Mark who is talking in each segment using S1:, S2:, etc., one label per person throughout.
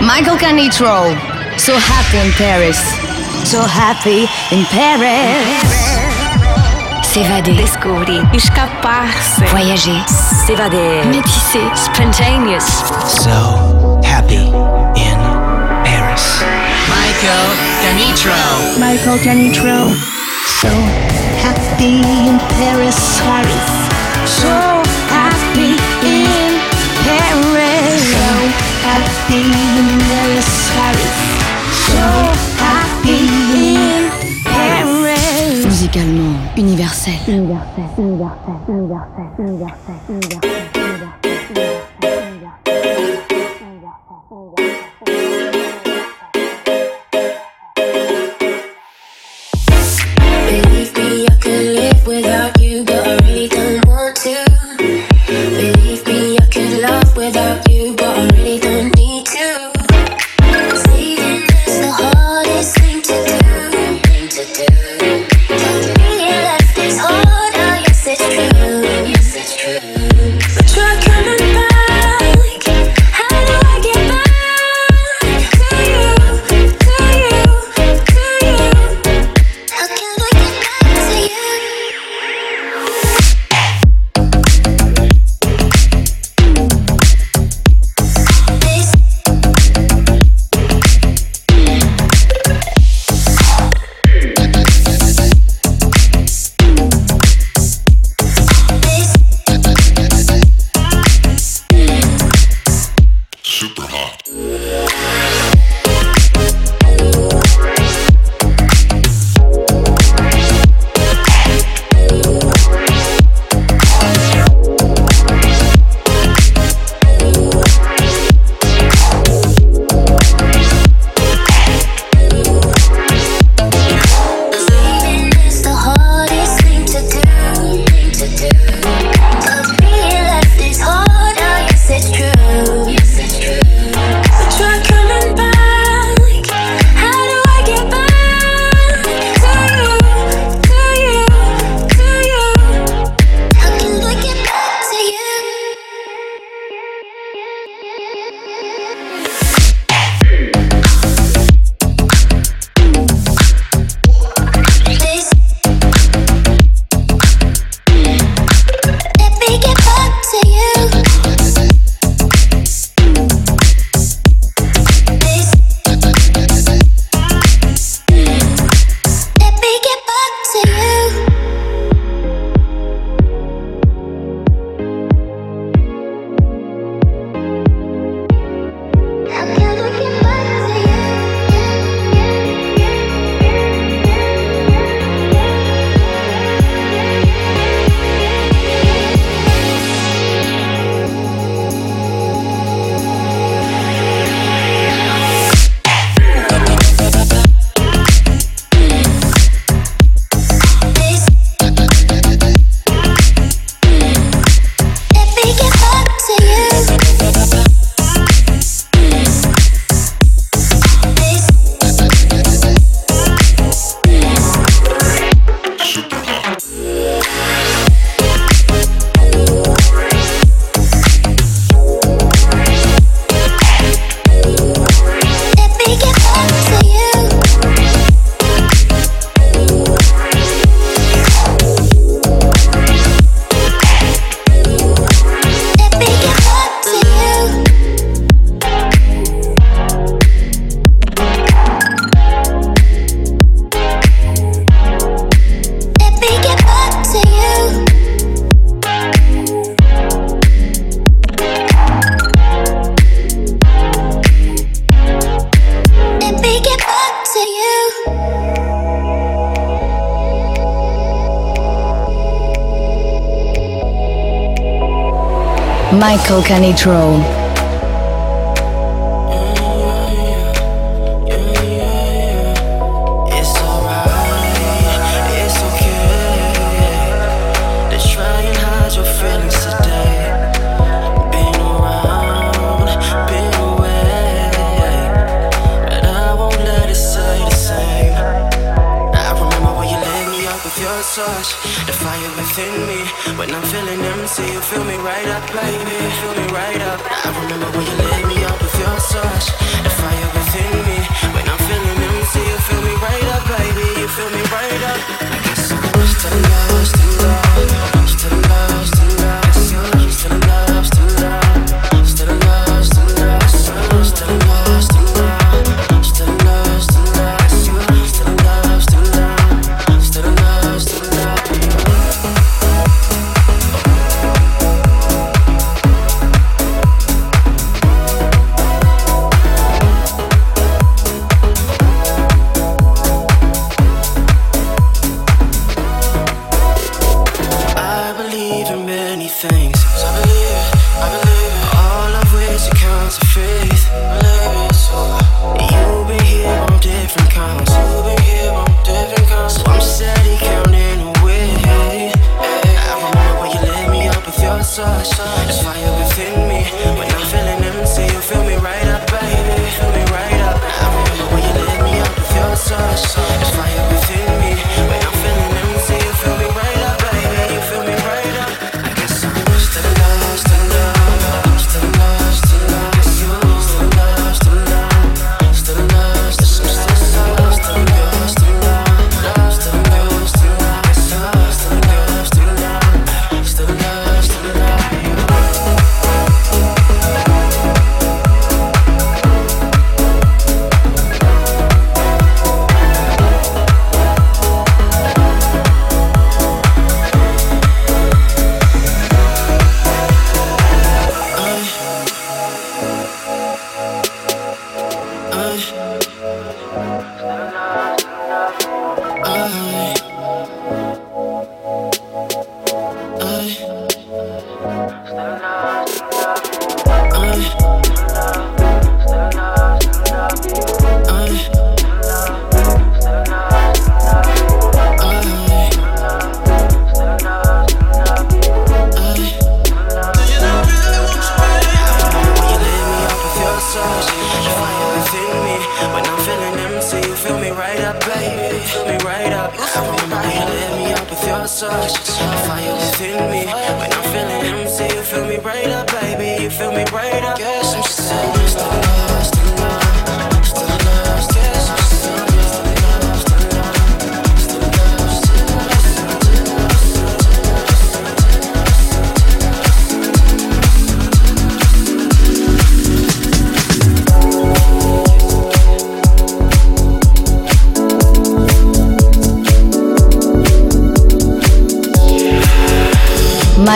S1: Michael Canitrot. So happy in Paris.
S2: So happy in Paris.
S1: S'évader.
S3: Descobrir. Escapar-se.
S1: Voyager.
S3: S'évader.
S1: Métisser.
S3: Spontaneous.
S4: So happy in Paris.
S5: Michael Canitrot.
S2: Michael Canitrot. So happy in Paris. Paris. So
S1: Musicalement universel.
S2: Universel.
S1: Michael Canitrot.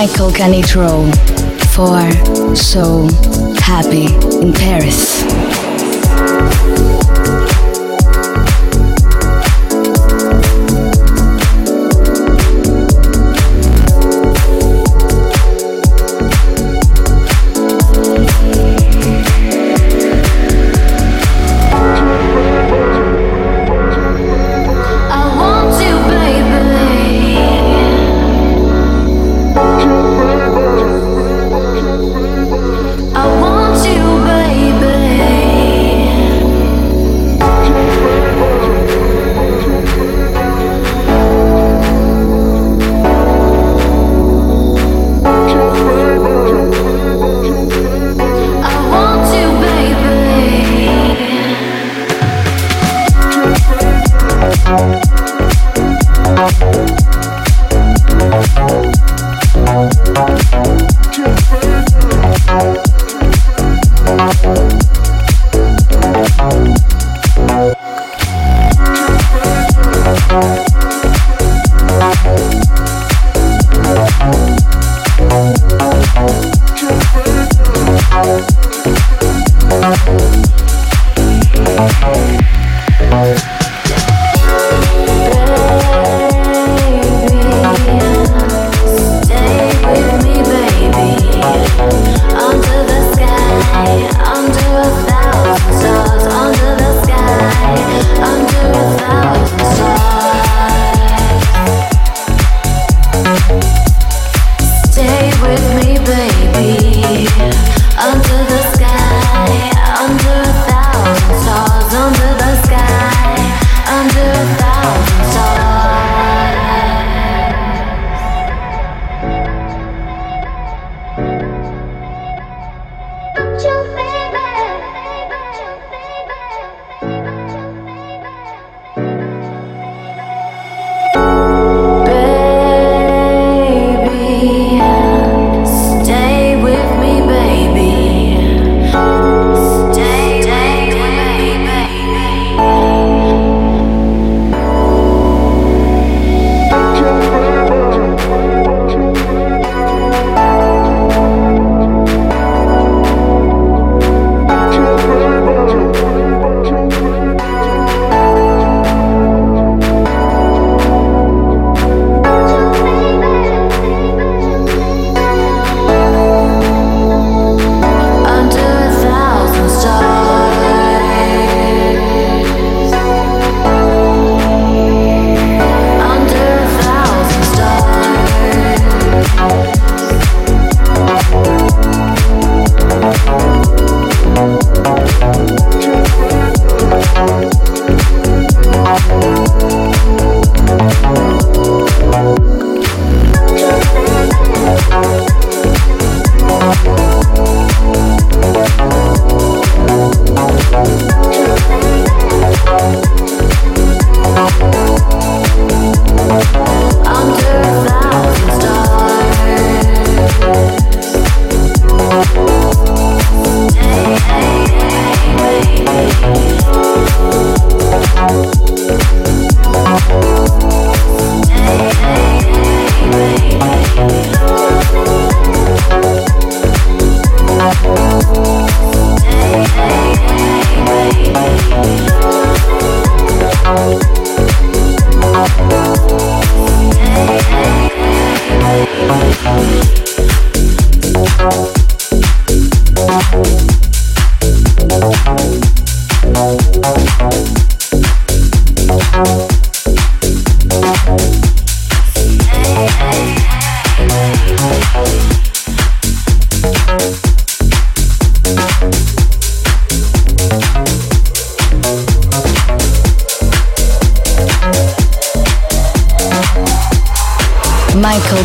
S2: Michael Canitrot for So Happy in Paris.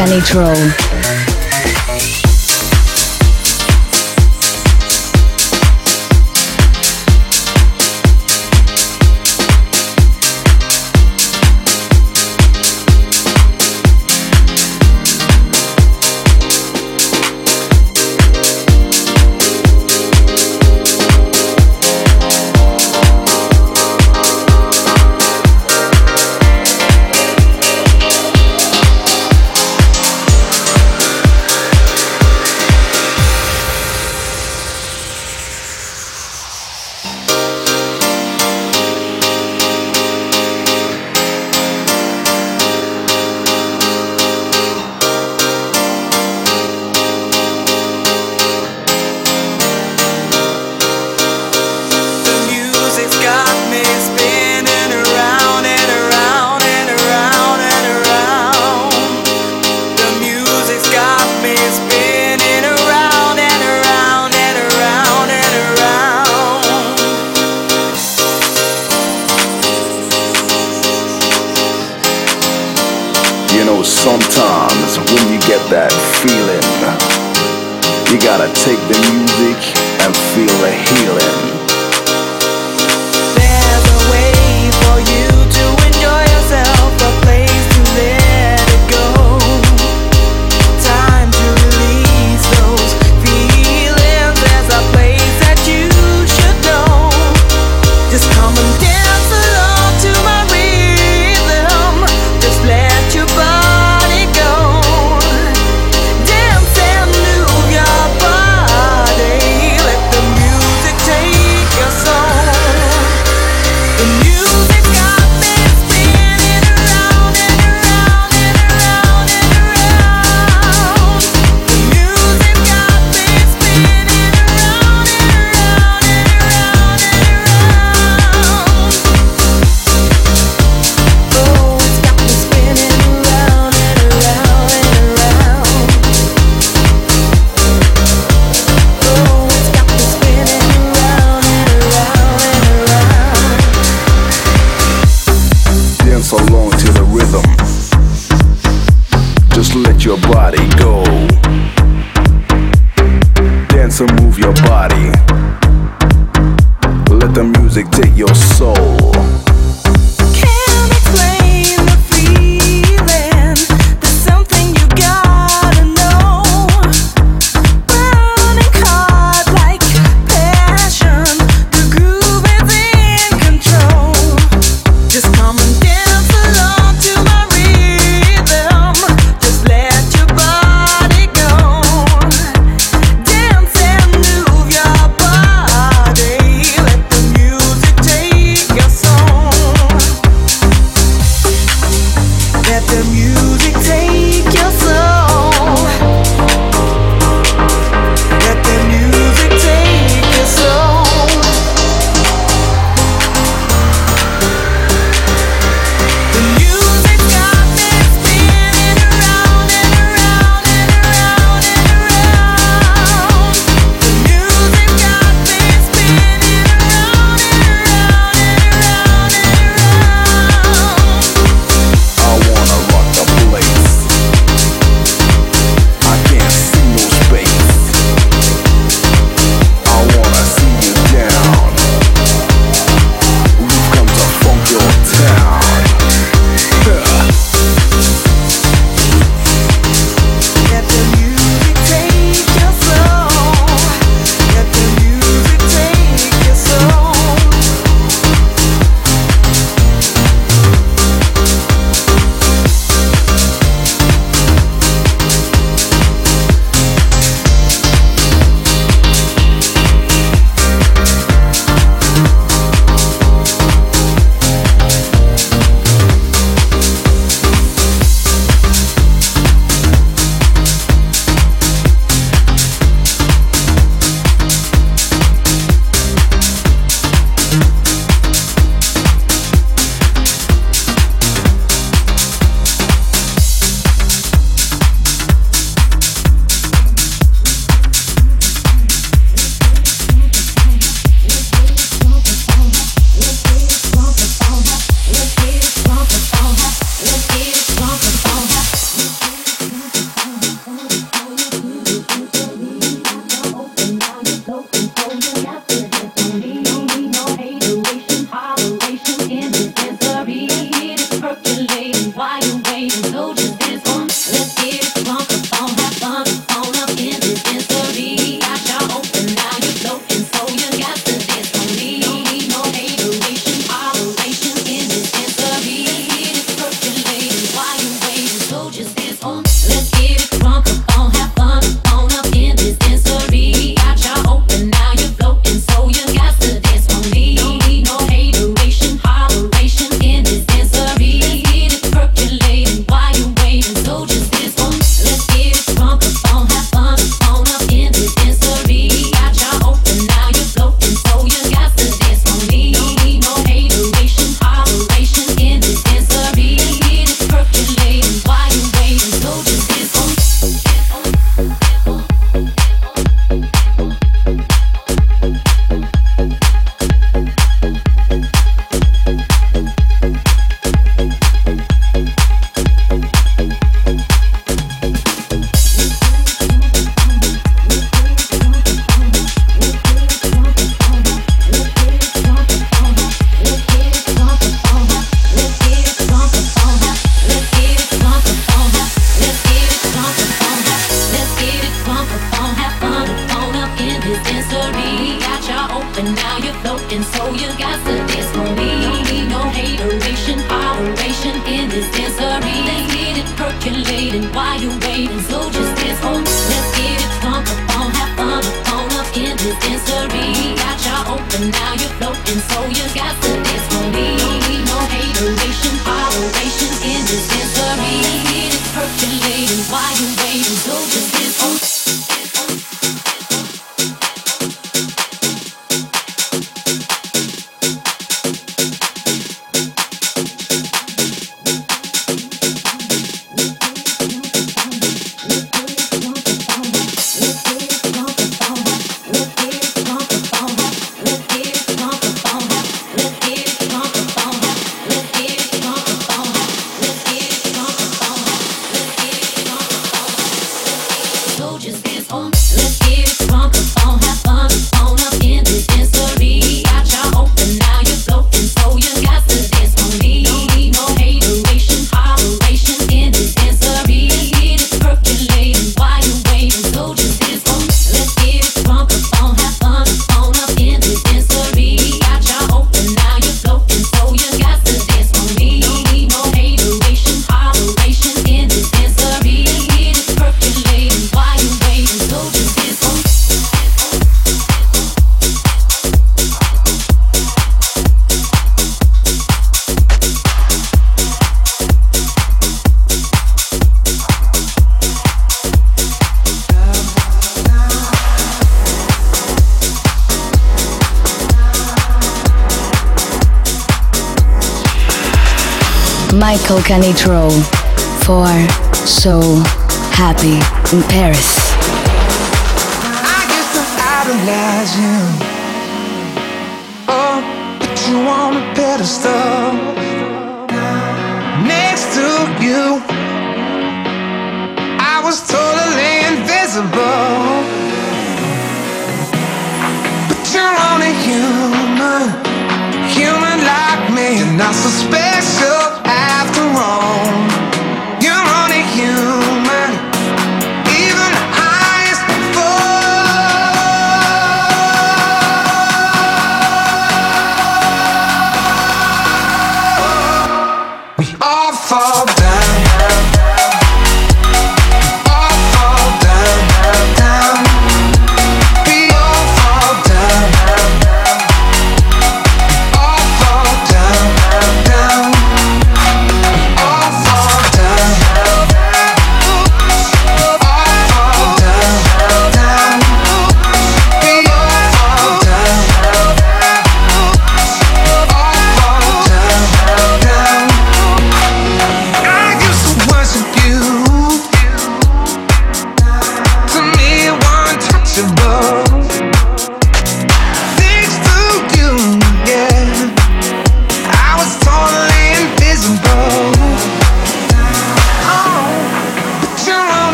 S6: Michael Canitrot. Michael Canitrot for So Happy in Paris.
S7: I guess I idolize you. Oh, put you on a pedestal. Next to you, I was totally invisible. But you're only human, human like me, and not so special. After all.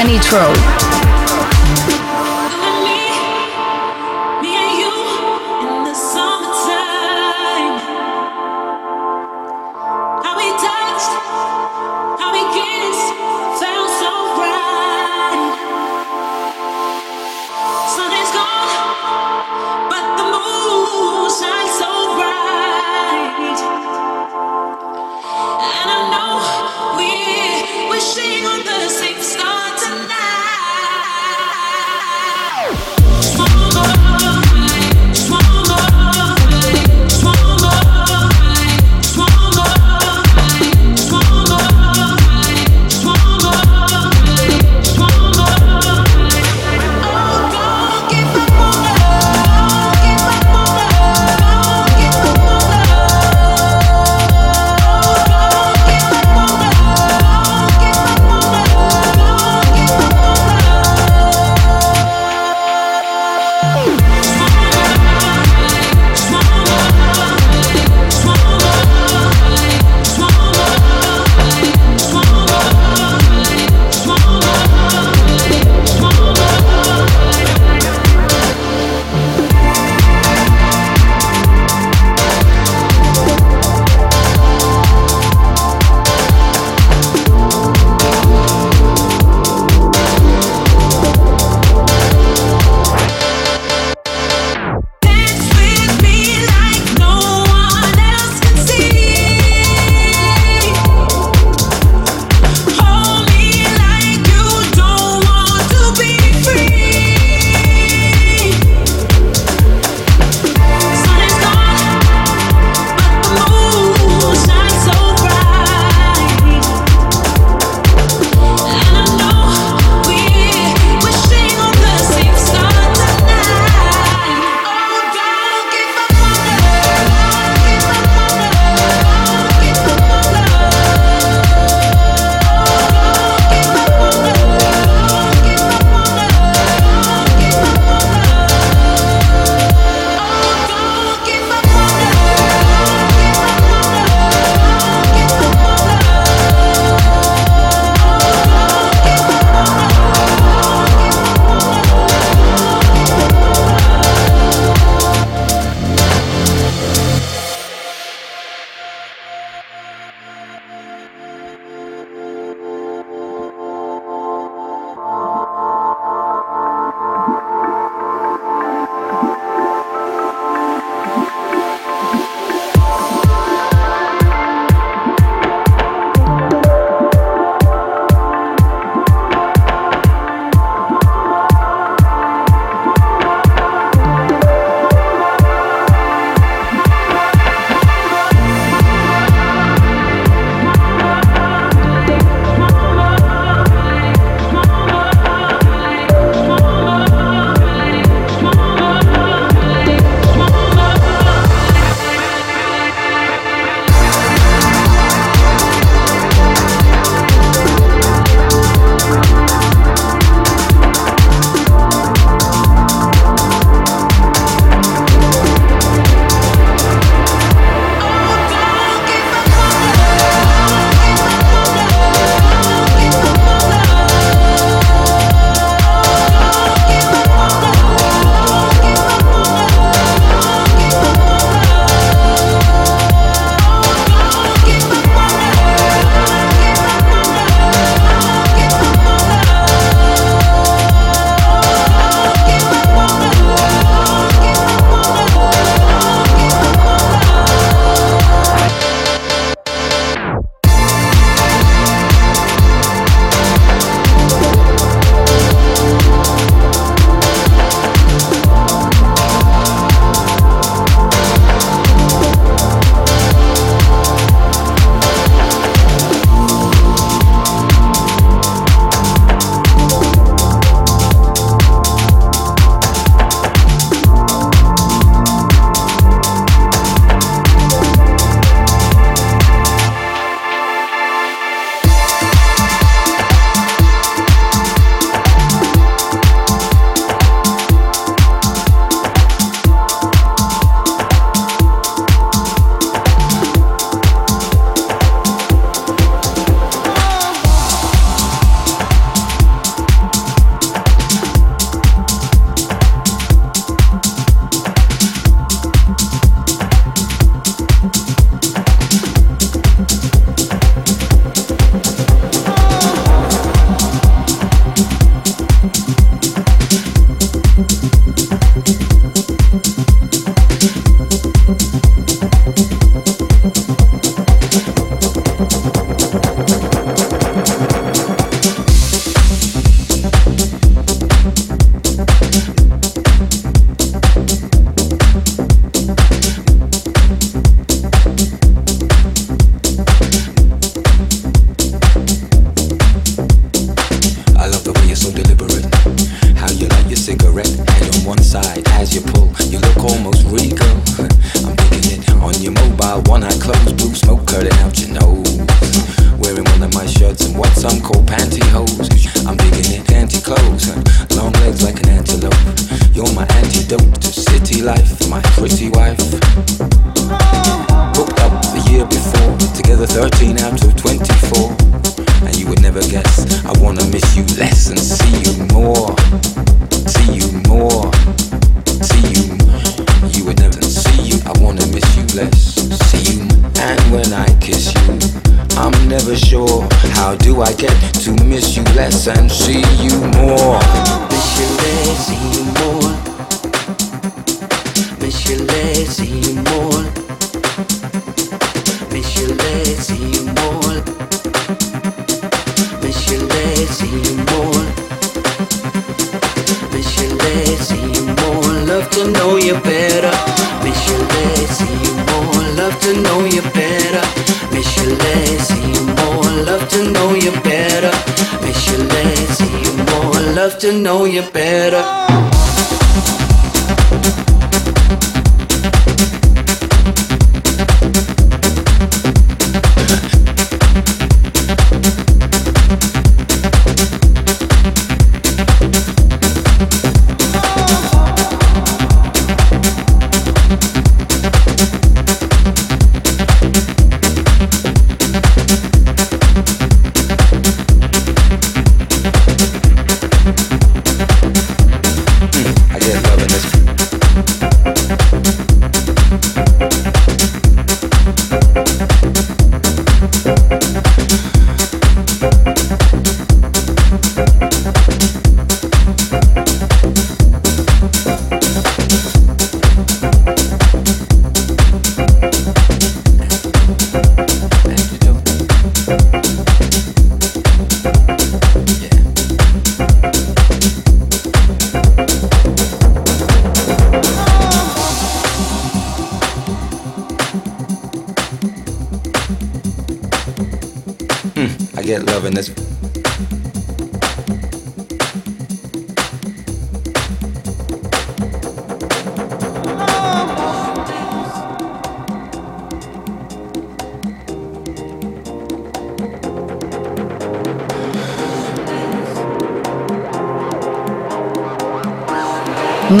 S8: Canitrot.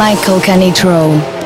S9: Michael
S6: Canitrot.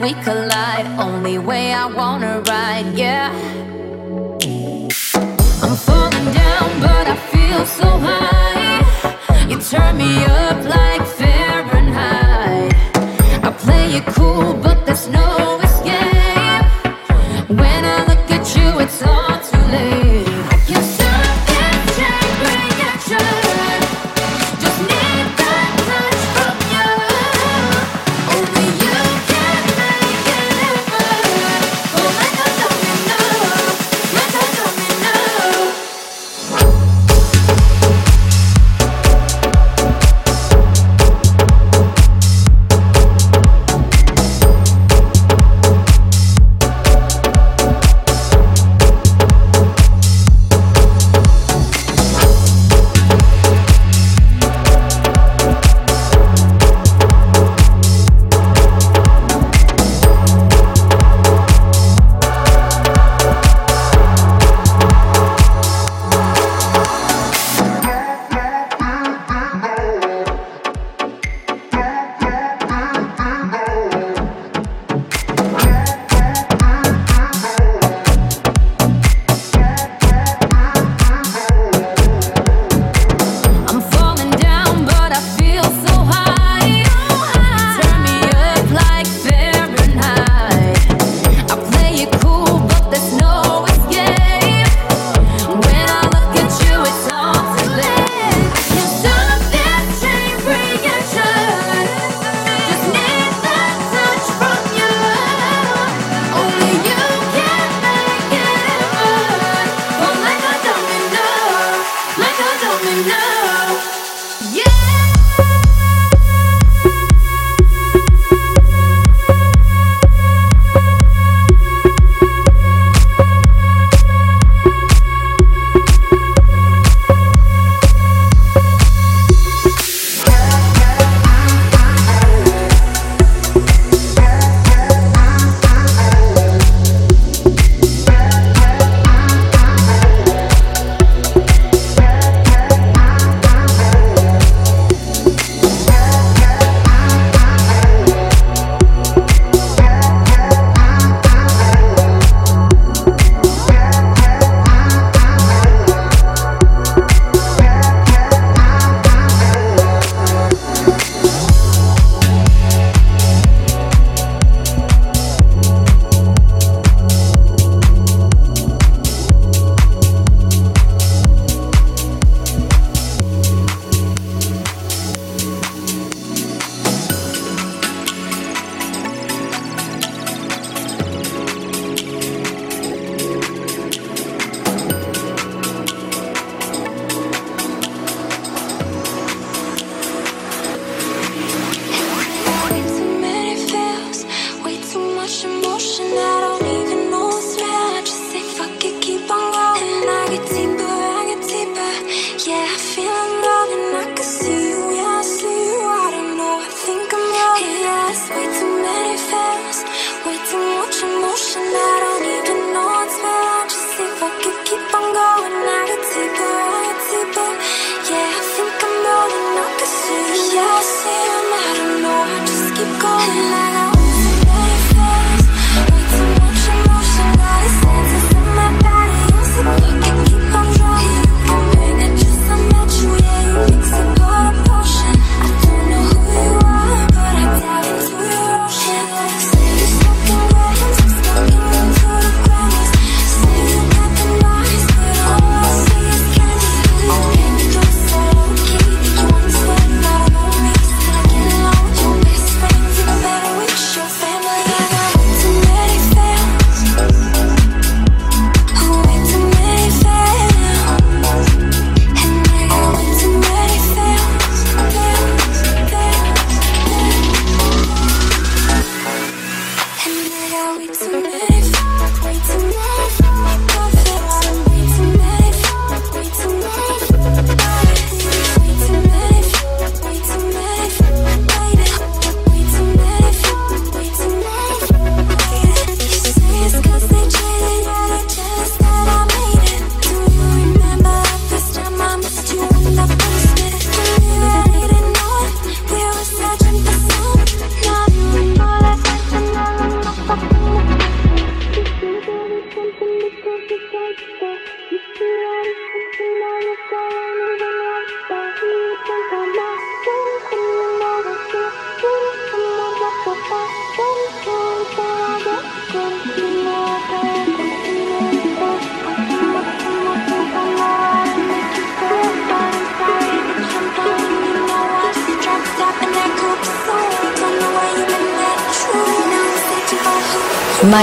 S10: We collide.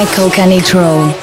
S10: Michael Canitrot.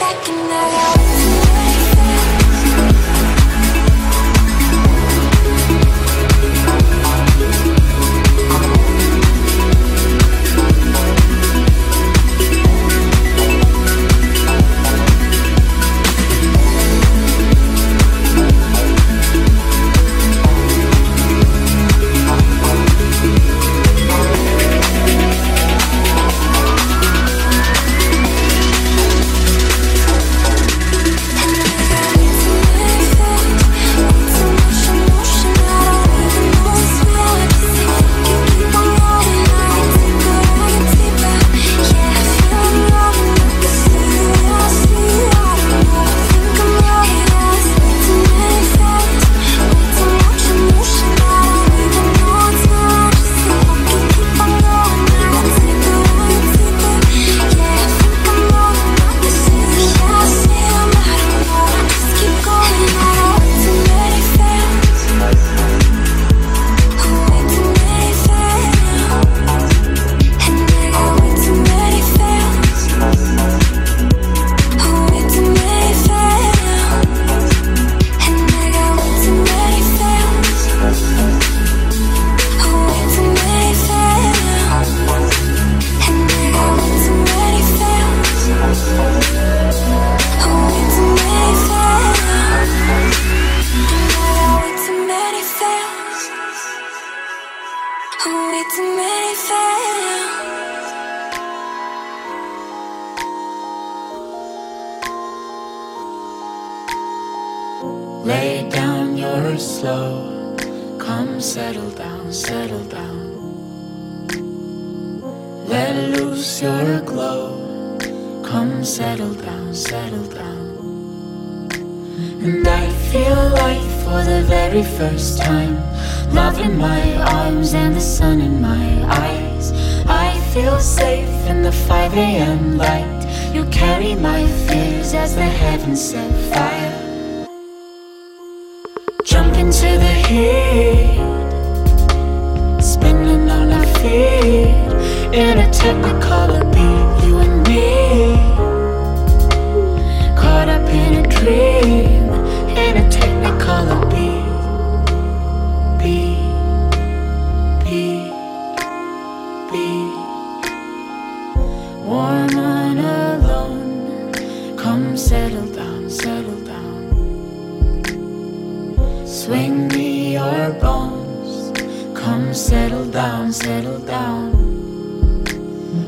S10: down, settle
S11: down.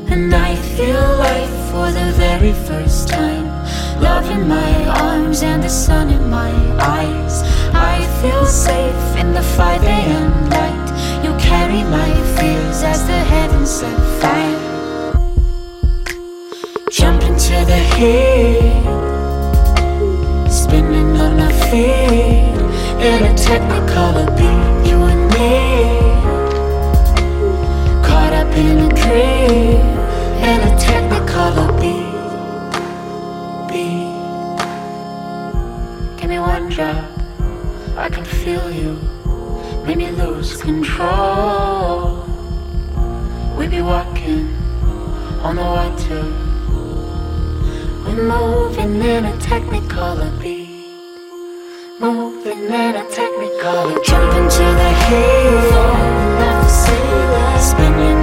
S11: And I feel life for the very first time. Love in my arms and the sun in my eyes. I feel safe in the 5 a.m. light. You carry my fears as the heavens set fire. Jump into the heat, spinning on my feet in a technical beat. You and me in a dream in
S4: a technicolor beat. beat.
S12: Give me one drop, I can feel you. Make me lose control. We be walking on the water. We're moving in a technicolor beat. Moving in
S6: a technicolor.
S13: Jump into the heat. Spin spinning.